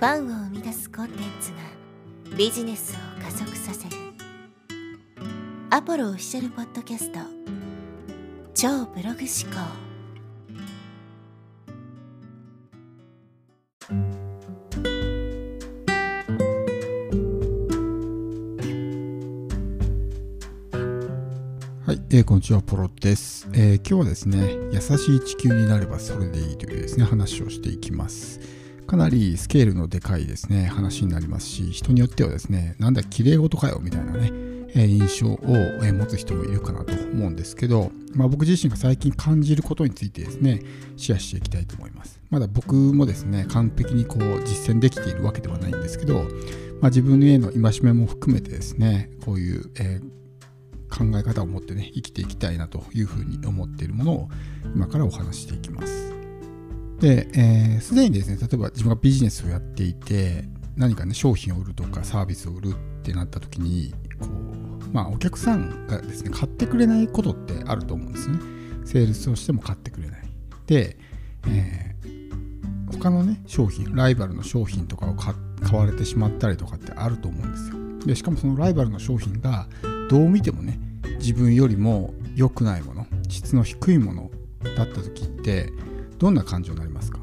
ファンを生み出すコンテンツがビジネスを加速させる。アポロオフィシャルポッドキャスト。超ブログ思考。はい、えー、こんにちは、ポロです、えー、今日はですね、優しい地球になればそれでいいというですね、話をしていきます。かなりスケールのでかいですね、話になりますし、人によってはですね、なんだ、綺麗事かよみたいなね、え印象を持つ人もいるかなと思うんですけど、まあ、僕自身が最近感じることについてですね、シェアしていきたいと思います。まだ僕もですね、完璧にこう実践できているわけではないんですけど、まあ、自分への戒めも含めてですね、こういう、え考え方を持ってね生きていきたいなというふうに思っているものを今からお話していきます。で、す、えー、で、にですね、例えば自分がビジネスをやっていて、何かね、商品を売るとかサービスを売るってなった時に、こう、まあ、お客さんがですね、買ってくれないことってあると思うんですね。セールスをしても買ってくれない。で、えー、他のね、商品、ライバルの商品とかを買われてしまったりとかってあると思うんですよ。で、しかもそのライバルの商品が、どう見てもね、自分よりも良くないもの、質の低いものだった時って、どんな感情になりますか？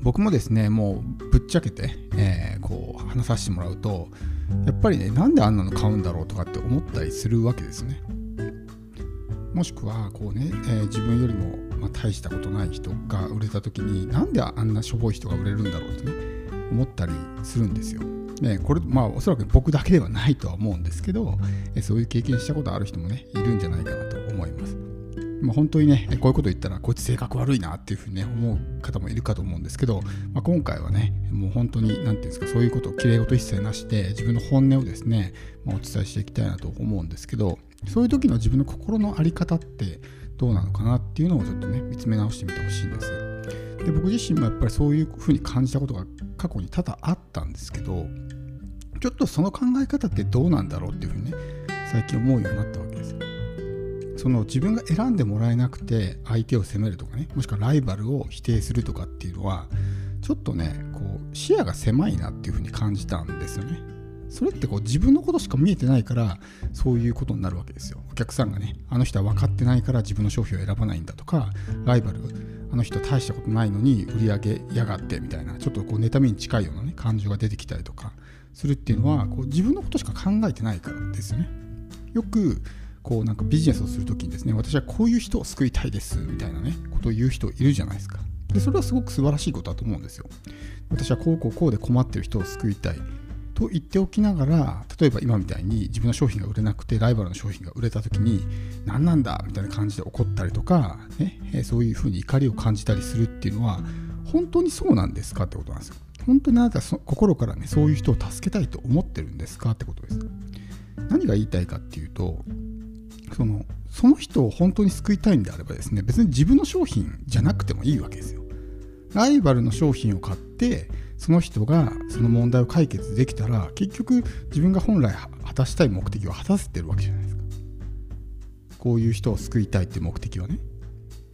僕もですねもうぶっちゃけて、えー、こう話させてもらうとやっぱりねなんであんなの買うんだろうとかって思ったりするわけですね。もしくはこうね、えー、自分よりも、ま、大したことない人が売れた時になんであんなしょぼい人が売れるんだろうってね思ったりするんですよ。ね、これまあおそらく僕だけではないとは思うんですけど、えそういう経験したことある人もねいるんじゃないかなと思います。まあ、本当にね、こういうこと言ったら、こいつ性格悪いなっていうふうにね、思う方もいるかと思うんですけど、まあ、今回はね、もう本当に、なんていうんですか、そういうことをきれい事一切なしで、自分の本音をですね、まあ、お伝えしていきたいなと思うんですけど、そういう時の自分の心の在り方ってどうなのかなっていうのをちょっとね、見つめ直してみてほしいんです。で、僕自身もやっぱりそういうふうに感じたことが過去に多々あったんですけど、ちょっとその考え方ってどうなんだろうっていうふうにね、最近思うようになったわけですよ。その自分が選んでもらえなくて相手を責めるとかねもしくはライバルを否定するとかっていうのはちょっとねこう視野が狭いなっていうふうに感じたんですよね。それってこう自分のことしか見えてないからそういうことになるわけですよ。お客さんがねあの人は分かってないから自分の商品を選ばないんだとかライバルあの人大したことないのに売り上げやがってみたいなちょっとこう妬みに近いようなね感情が出てきたりとかするっていうのはこう自分のことしか考えてないからですよね。よくこうなんかビジネスをするときにですね私はこういう人を救いたいですみたいなねことを言う人いるじゃないですか。でそれはすごく素晴らしいことだと思うんですよ。私はこうこうこうで困ってる人を救いたいと言っておきながら例えば今みたいに自分の商品が売れなくてライバルの商品が売れた時に何なんだみたいな感じで怒ったりとか、ね、そういうふうに怒りを感じたりするっていうのは本当にそうなんですかってことなんですよ。本当にあなた心からねそういう人を助けたいと思ってるんですかってことです。何が言いたいかっていうとそのその人を本当に救いたいんであればですね別に自分の商品じゃなくてもいいわけですよ。ライバルの商品を買ってその人がその問題を解決できたら結局自分が本来果たしたい目的を果たせてるわけじゃないですか。こういう人を救いたいって目的はね。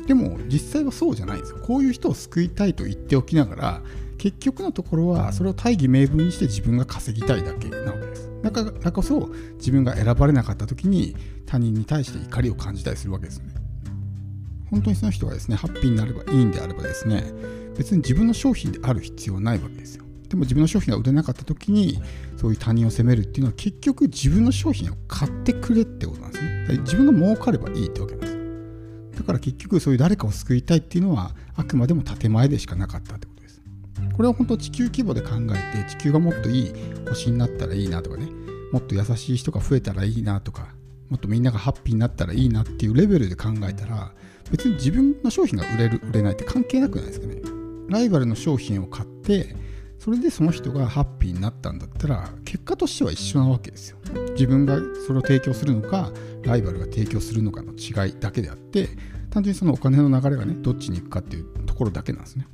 でも実際はそうじゃないんですよ。こういう人を救いたいと言っておきながら結局のところはそれを大義名分にして自分が稼ぎたいだけなわけ。ですだからこそ自分が選ばれなかった時に他人に対して怒りを感じたりするわけですね。本当にその人がですねハッピーになればいいんであればですね別に自分の商品である必要はないわけですよ。でも自分の商品が売れなかった時にそういう他人を責めるっていうのは結局自分の商品を買ってくれってことなんですね。自分が儲かればいいってわけなんです。だから結局そういう誰かを救いたいっていうのはあくまでも建前でしかなかったってこと。ですこれは本当地球規模で考えて地球がもっといい星になったらいいなとかねもっと優しい人が増えたらいいなとかもっとみんながハッピーになったらいいなっていうレベルで考えたら別に自分の商品が売れる売れないって関係なくないですかね。ライバルの商品を買ってそれでその人がハッピーになったんだったら結果としては一緒なわけですよ。自分がそれを提供するのかライバルが提供するのかの違いだけであって単純にそのお金の流れがねどっちに行くかっていうところだけなんですね。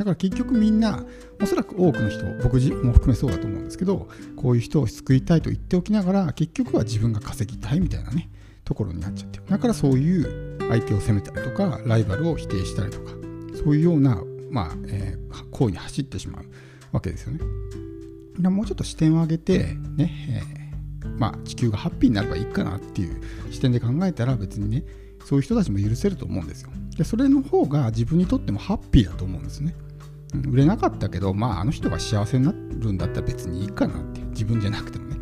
だから結局みんな、おそらく多くの人、僕も含めそうだと思うんですけど、こういう人を救いたいと言っておきながら、結局は自分が稼ぎたいみたいなね、ところになっちゃってる。だからそういう相手を責めたりとか、ライバルを否定したりとか、そういうような、まあ、えー、行為に走ってしまう。わけですよね。もうちょっと視点を上げて、ね、えー、まあ、地球がハッピーになればいいかなっていう視点で考えたら別にね、そういう人たちも許せると思うんですよ。で、それの方が自分にとってもハッピーだと思うんですね。売れなかったけど、まあ、あの人が幸せになるんだったら別にいいかなって自分じゃなくてもね。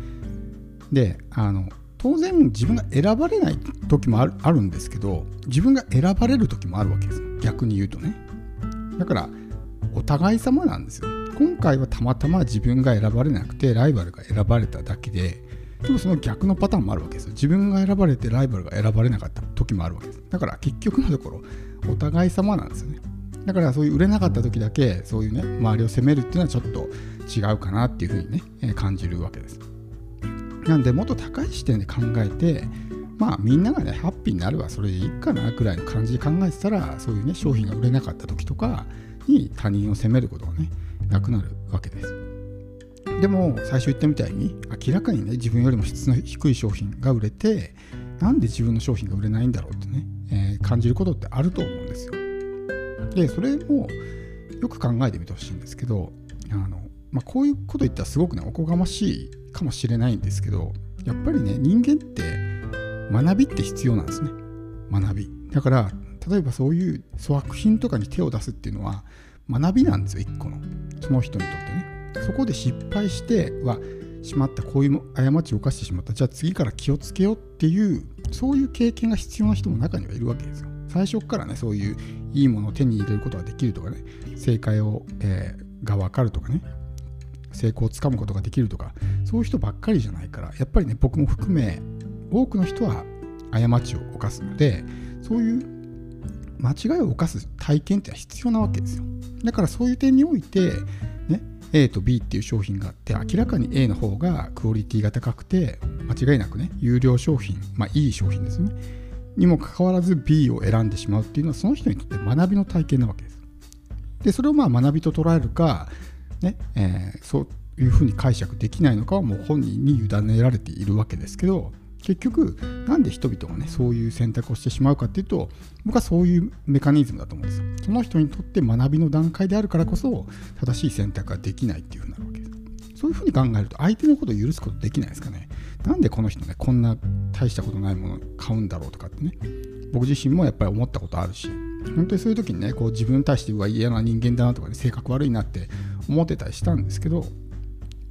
で、あの、当然自分が選ばれない時もあるあるんですけど、自分が選ばれる時もあるわけです。逆に言うとね。だから、お互い様なんですよ。今回はたまたま自分が選ばれなくて、ライバルが選ばれただけで、でもその逆のパターンもあるわけですよ。自分が選ばれてライバルが選ばれなかった時もあるわけです。だから結局のところ、お互い様なんですよね。だからそういう売れなかった時だけそういうね周りを責めるっていうのはちょっと違うかなっていうふうにね、感じるわけです。なんでもっと高い視点で考えてまあみんながねハッピーになればそれでいいかなくらいの感じで考えてたらそういうね商品が売れなかった時とかに他人を責めることがねなくなるわけです。でも最初言ったみたいに明らかにね自分よりも質の低い商品が売れてなんで自分の商品が売れないんだろうってね、えー、感じることってあると思うんですよ。でそれもよく考えてみてほしいんですけどあの、まあ、こういうこと言ったらすごくねおこがましいかもしれないんですけどやっぱりね人間って学びって必要なんですね。学び。だから例えばそういう粗悪品とかに手を出すっていうのは学びなんですよ一個の。その人にとってね。そこで失敗してはしまったこういう過ちを犯してしまった。じゃあ次から気をつけようっていうそういう経験が必要な人も中にはいるわけですよ。最初からねそういういいものを手に入れることができるとかね正解を、えー、が分かるとかね成功をつかむことができるとかそういう人ばっかりじゃないからやっぱりね僕も含め多くの人は過ちを犯すのでそういう間違いを犯す体験って必要なわけですよ。だからそういう点においてね A と B っていう商品があって明らかに A の方がクオリティが高くて間違いなくね有料商品まあいい商品ですね。にもかかわらず B を選んでしまうっていうのはその人にとって学びの体験なわけです。でそれをまあ学びと捉えるか、ねえー、そういうふうに解釈できないのかはもう本人に委ねられているわけですけど結局なんで人々がねそういう選択をしてしまうかっていうと僕はそういうメカニズムだと思うんですよ。その人にとって学びの段階であるからこそ正しい選択ができないっていうふうになるわけです。そういうふうに考えると相手のことを許すことできないですかね。なんでこの人ねこんな大したことないもの買うんだろうとかってね僕自身もやっぱり思ったことあるし本当にそういう時にねこう自分に対してうわ嫌な人間だなとか、ね、性格悪いなって思ってたりしたんですけど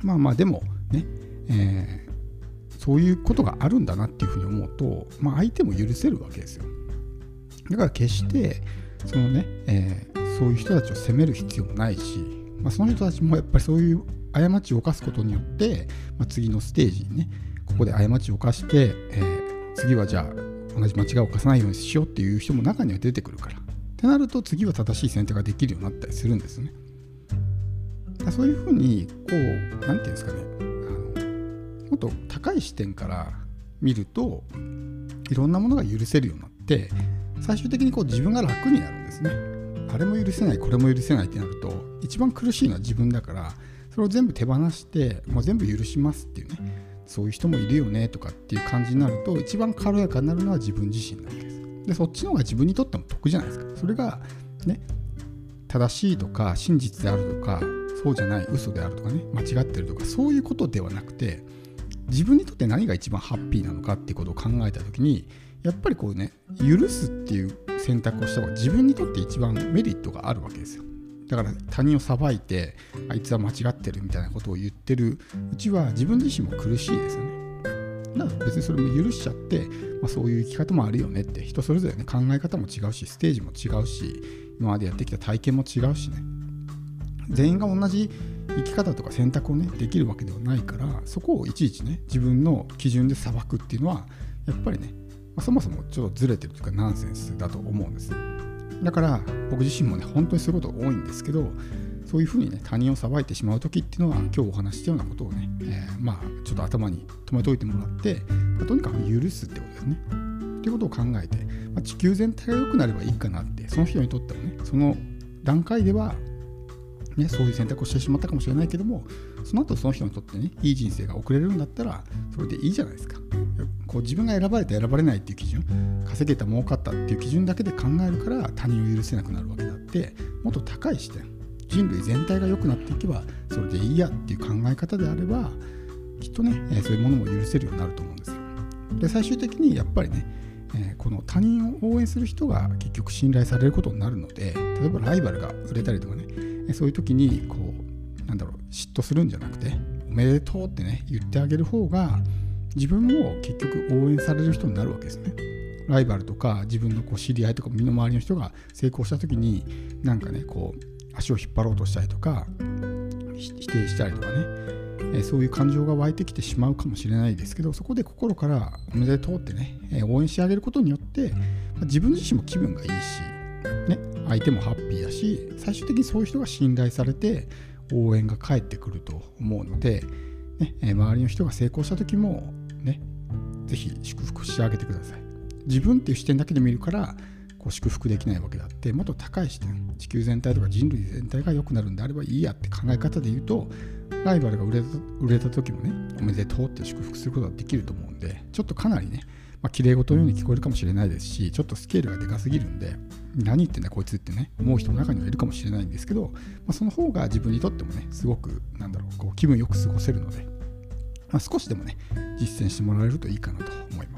まあまあでもね、えー、そういうことがあるんだなっていうふうに思うと、まあ、相手も許せるわけですよ。だから決してそのね、えー、そういう人たちを責める必要もないし、まあ、その人たちもやっぱりそういう過ちを犯すことによって、まあ、次のステージにねこで過ちを犯して、えー、次はじゃあ同じ間違いを犯さないようにしようっていう人も中には出てくるから。ってなると次は正しい選択ができるようになったりするんですね。そういうふうにこう何て言うんですかねあのもっと高い視点から見るといろんなものが許せるようになって最終的にこう自分が楽になるんですね。あれも許せないこれも許せないってなると一番苦しいのは自分だからそれを全部手放してもう全部許しますっていうねそういう人もいるよねとかっていう感じになると一番軽やかになるのは自分自身なわけです。でそっちの方が自分にとっても得じゃないですか。それがね正しいとか真実であるとかそうじゃない嘘であるとかね間違ってるとかそういうことではなくて自分にとって何が一番ハッピーなのかっていうことを考えた時にやっぱりこうね許すっていう選択をした方が自分にとって一番メリットがあるわけですよ。だから他人を裁いてあいつは間違ってるみたいなことを言ってるうちは自分自身も苦しいですよね。だから別にそれも許しちゃって、まあ、そういう生き方もあるよねって人それぞれね考え方も違うしステージも違うし今までやってきた体験も違うしね全員が同じ生き方とか選択をねできるわけではないからそこをいちいちね自分の基準で裁くっていうのはやっぱりね、まあ、そもそもちょっとずれてるというかナンセンスだと思うんです。だから僕自身もね本当にそういうこと多いんですけどそういうふうにね他人を裁いてしまう時っていうのは今日お話したようなことをね、えー、まあちょっと頭に留めておいてもらって、まあ、とにかく許すってことですね。っていうことを考えて、まあ、地球全体が良くなればいいかなってその人にとってはねその段階ではね、そういう選択をしてしまったかもしれないけどもその後その人にとってねいい人生が送れるんだったらそれでいいじゃないですかこう自分が選ばれて選ばれないっていう基準稼げた儲かったっていう基準だけで考えるから他人を許せなくなるわけであってもっと高い視点人類全体が良くなっていけばそれでいいやっていう考え方であればきっとね、そういうものも許せるようになると思うんですよ。で最終的にやっぱりね、えこの他人を応援する人が結局信頼されることになるので例えばライバルが売れたりとかね、えそういう時にこうなんだろう嫉妬するんじゃなくておめでとうってね言ってあげる方が自分も結局応援される人になるわけですね。ライバルとか自分のこう知り合いとか身の回りの人が成功した時になんかねこう足を引っ張ろうとしたりとか否定したりとかね、えそういう感情が湧いてきてしまうかもしれないですけどそこで心からおめでとうってね、え応援してあげることによって、ま自分自身も気分がいいし、ね、相手もハッピーだし最終的にそういう人が信頼されて応援が返ってくると思うので、ね、周りの人が成功した時もね是非祝福してあげてください。自分っていう視点だけで見るからこう祝福できないわけであってもっと高い視点地球全体とか人類全体が良くなるんであればいいやって考え方で言うとライバルが売れた売れた時もねおめでとうって祝福することができると思うんでちょっとかなりねまあ、綺麗事のように聞こえるかもしれないですし、ちょっとスケールがでかすぎるんで、何言ってんだこいつってね、思う人の中にはいるかもしれないんですけど、まあ、その方が自分にとってもね、すごく、なんだろう、こう気分よく過ごせるので、まあ、少しでもね、実践してもらえるといいかなと思います。